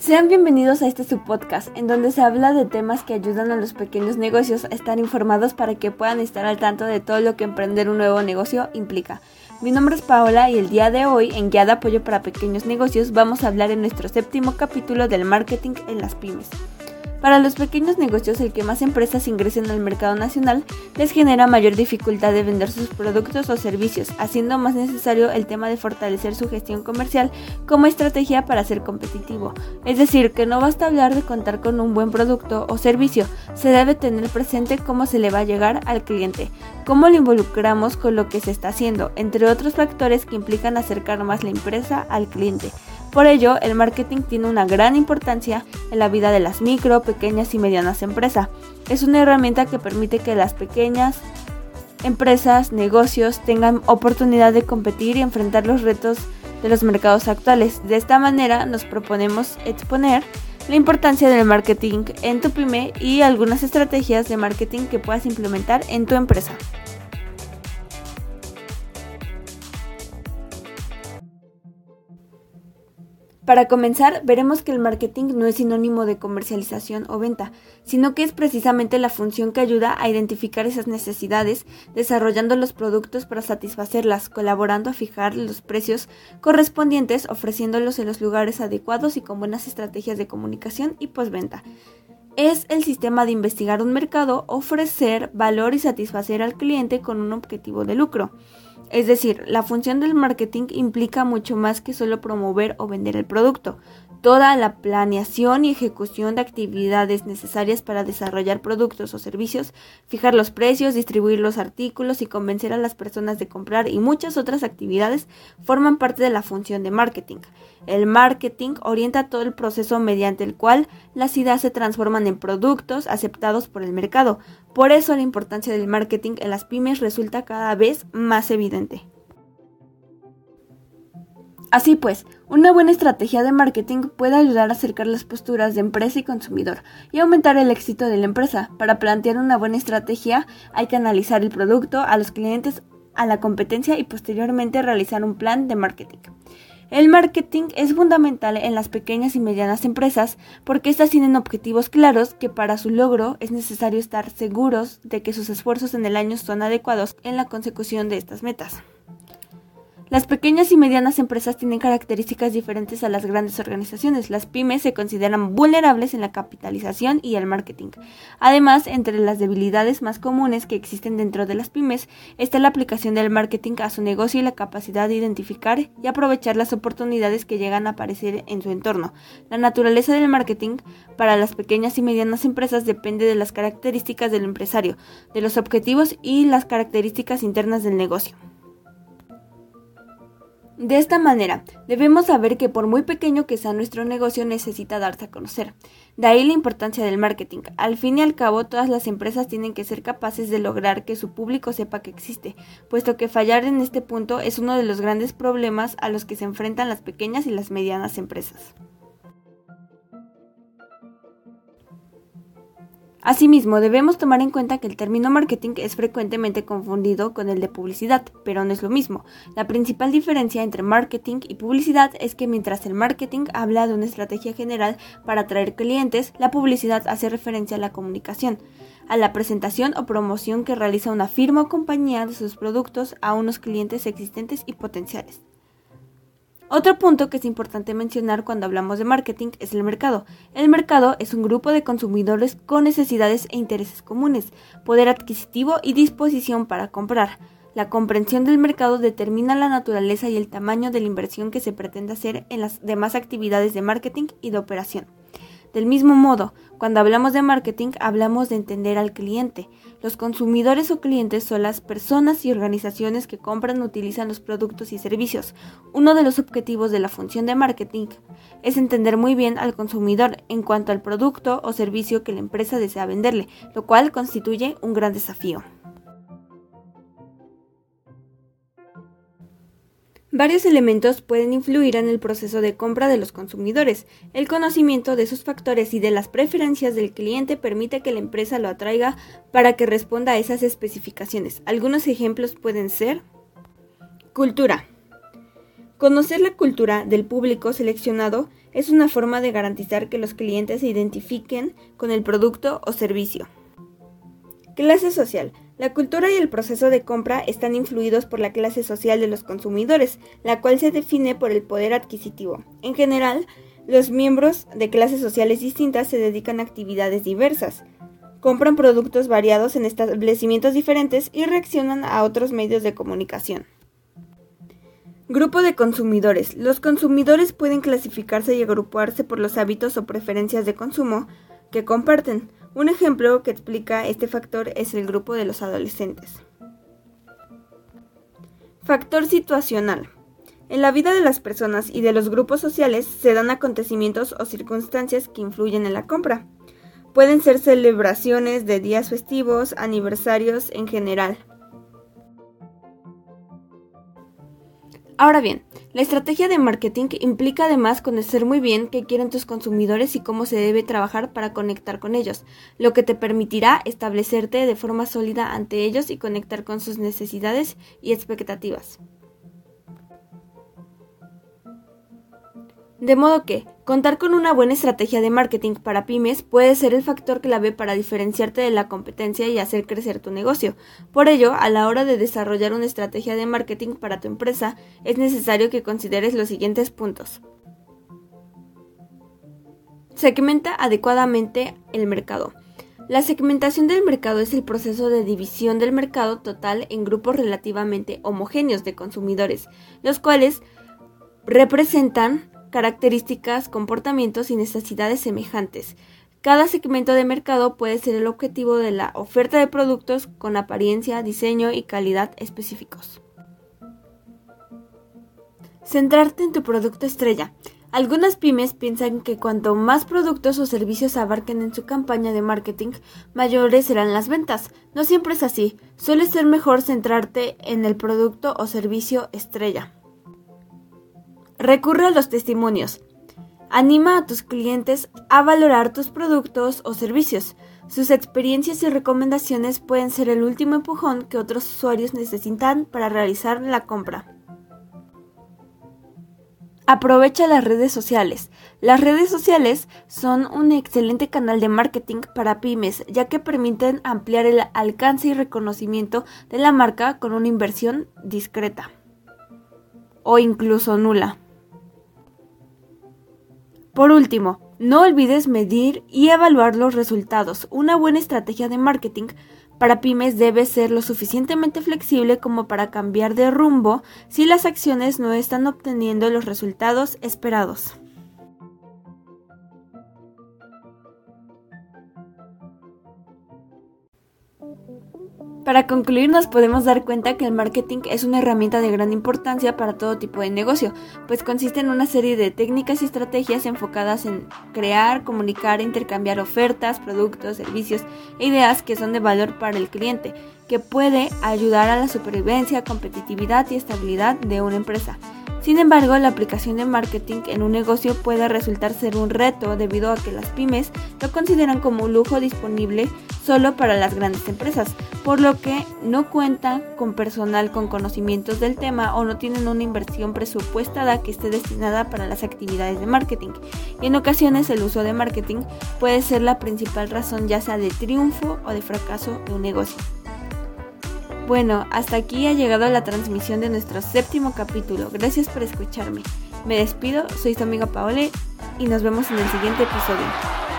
Sean bienvenidos a este subpodcast, en donde se habla de temas que ayudan a los pequeños negocios a estar informados para que puedan estar al tanto de todo lo que emprender un nuevo negocio implica. Mi nombre es Paola y el día de hoy, en Guía de Apoyo para Pequeños Negocios, vamos a hablar en nuestro séptimo capítulo del marketing en las pymes. Para los pequeños negocios, el que más empresas ingresen al mercado nacional les genera mayor dificultad de vender sus productos o servicios, haciendo más necesario el tema de fortalecer su gestión comercial como estrategia para ser competitivo. Es decir, que no basta hablar de contar con un buen producto o servicio, se debe tener presente cómo se le va a llegar al cliente, cómo lo involucramos con lo que se está haciendo, entre otros factores que implican acercar más la empresa al cliente. Por ello, el marketing tiene una gran importancia en la vida de las micro, pequeñas y medianas empresas. Es una herramienta que permite que las pequeñas empresas, negocios tengan oportunidad de competir y enfrentar los retos de los mercados actuales. De esta manera nos proponemos exponer la importancia del marketing en tu pyme y algunas estrategias de marketing que puedas implementar en tu empresa. Para comenzar, veremos que el marketing no es sinónimo de comercialización o venta, sino que es precisamente la función que ayuda a identificar esas necesidades, desarrollando los productos para satisfacerlas, colaborando a fijar los precios correspondientes, ofreciéndolos en los lugares adecuados y con buenas estrategias de comunicación y postventa. Es el sistema de investigar un mercado, ofrecer valor y satisfacer al cliente con un objetivo de lucro. Es decir, la función del marketing implica mucho más que solo promover o vender el producto toda la planeación y ejecución de actividades necesarias para desarrollar productos o servicios, fijar los precios, distribuir los artículos y convencer a las personas de comprar y muchas otras actividades forman parte de la función de marketing. El marketing orienta todo el proceso mediante el cual las ideas se transforman en productos aceptados por el mercado. Por eso la importancia del marketing en las pymes resulta cada vez más evidente. Así pues, una buena estrategia de marketing puede ayudar a acercar las posturas de empresa y consumidor y aumentar el éxito de la empresa. Para plantear una buena estrategia hay que analizar el producto, a los clientes, a la competencia y posteriormente realizar un plan de marketing. El marketing es fundamental en las pequeñas y medianas empresas porque éstas tienen objetivos claros que para su logro es necesario estar seguros de que sus esfuerzos en el año son adecuados en la consecución de estas metas. Las pequeñas y medianas empresas tienen características diferentes a las grandes organizaciones. Las pymes se consideran vulnerables en la capitalización y el marketing. Además, entre las debilidades más comunes que existen dentro de las pymes está la aplicación del marketing a su negocio y la capacidad de identificar y aprovechar las oportunidades que llegan a aparecer en su entorno. La naturaleza del marketing para las pequeñas y medianas empresas depende de las características del empresario, de los objetivos y las características internas del negocio. De esta manera, debemos saber que por muy pequeño que sea nuestro negocio necesita darse a conocer. De ahí la importancia del marketing. Al fin y al cabo, todas las empresas tienen que ser capaces de lograr que su público sepa que existe, puesto que fallar en este punto es uno de los grandes problemas a los que se enfrentan las pequeñas y las medianas empresas. Asimismo, debemos tomar en cuenta que el término marketing es frecuentemente confundido con el de publicidad, pero no es lo mismo. La principal diferencia entre marketing y publicidad es que mientras el marketing habla de una estrategia general para atraer clientes, la publicidad hace referencia a la comunicación, a la presentación o promoción que realiza una firma o compañía de sus productos a unos clientes existentes y potenciales. Otro punto que es importante mencionar cuando hablamos de marketing es el mercado. El mercado es un grupo de consumidores con necesidades e intereses comunes, poder adquisitivo y disposición para comprar. La comprensión del mercado determina la naturaleza y el tamaño de la inversión que se pretende hacer en las demás actividades de marketing y de operación. Del mismo modo, cuando hablamos de marketing, hablamos de entender al cliente. Los consumidores o clientes son las personas y organizaciones que compran o utilizan los productos y servicios. Uno de los objetivos de la función de marketing es entender muy bien al consumidor en cuanto al producto o servicio que la empresa desea venderle, lo cual constituye un gran desafío. Varios elementos pueden influir en el proceso de compra de los consumidores. El conocimiento de sus factores y de las preferencias del cliente permite que la empresa lo atraiga para que responda a esas especificaciones. Algunos ejemplos pueden ser cultura. Conocer la cultura del público seleccionado es una forma de garantizar que los clientes se identifiquen con el producto o servicio. Clase social. La cultura y el proceso de compra están influidos por la clase social de los consumidores, la cual se define por el poder adquisitivo. En general, los miembros de clases sociales distintas se dedican a actividades diversas, compran productos variados en establecimientos diferentes y reaccionan a otros medios de comunicación. Grupo de consumidores. Los consumidores pueden clasificarse y agruparse por los hábitos o preferencias de consumo que comparten. Un ejemplo que explica este factor es el grupo de los adolescentes. Factor situacional. En la vida de las personas y de los grupos sociales se dan acontecimientos o circunstancias que influyen en la compra. Pueden ser celebraciones de días festivos, aniversarios en general. Ahora bien, la estrategia de marketing implica además conocer muy bien qué quieren tus consumidores y cómo se debe trabajar para conectar con ellos, lo que te permitirá establecerte de forma sólida ante ellos y conectar con sus necesidades y expectativas. De modo que, contar con una buena estrategia de marketing para pymes puede ser el factor clave para diferenciarte de la competencia y hacer crecer tu negocio. Por ello, a la hora de desarrollar una estrategia de marketing para tu empresa, es necesario que consideres los siguientes puntos. Segmenta adecuadamente el mercado. La segmentación del mercado es el proceso de división del mercado total en grupos relativamente homogéneos de consumidores, los cuales representan características, comportamientos y necesidades semejantes. Cada segmento de mercado puede ser el objetivo de la oferta de productos con apariencia, diseño y calidad específicos. Centrarte en tu producto estrella. Algunas pymes piensan que cuanto más productos o servicios abarquen en su campaña de marketing, mayores serán las ventas. No siempre es así. Suele ser mejor centrarte en el producto o servicio estrella. Recurre a los testimonios. Anima a tus clientes a valorar tus productos o servicios. Sus experiencias y recomendaciones pueden ser el último empujón que otros usuarios necesitan para realizar la compra. Aprovecha las redes sociales. Las redes sociales son un excelente canal de marketing para pymes, ya que permiten ampliar el alcance y reconocimiento de la marca con una inversión discreta o incluso nula. Por último, no olvides medir y evaluar los resultados. Una buena estrategia de marketing para pymes debe ser lo suficientemente flexible como para cambiar de rumbo si las acciones no están obteniendo los resultados esperados. Para concluir, nos podemos dar cuenta que el marketing es una herramienta de gran importancia para todo tipo de negocio, pues consiste en una serie de técnicas y estrategias enfocadas en crear, comunicar e intercambiar ofertas, productos, servicios e ideas que son de valor para el cliente, que puede ayudar a la supervivencia, competitividad y estabilidad de una empresa. Sin embargo, la aplicación de marketing en un negocio puede resultar ser un reto debido a que las pymes lo consideran como un lujo disponible solo para las grandes empresas, por lo que no cuentan con personal con conocimientos del tema o no tienen una inversión presupuestada que esté destinada para las actividades de marketing. Y en ocasiones el uso de marketing puede ser la principal razón ya sea de triunfo o de fracaso de un negocio. Bueno, hasta aquí ha llegado la transmisión de nuestro séptimo capítulo. Gracias por escucharme. Me despido, soy tu amiga Paole y nos vemos en el siguiente episodio.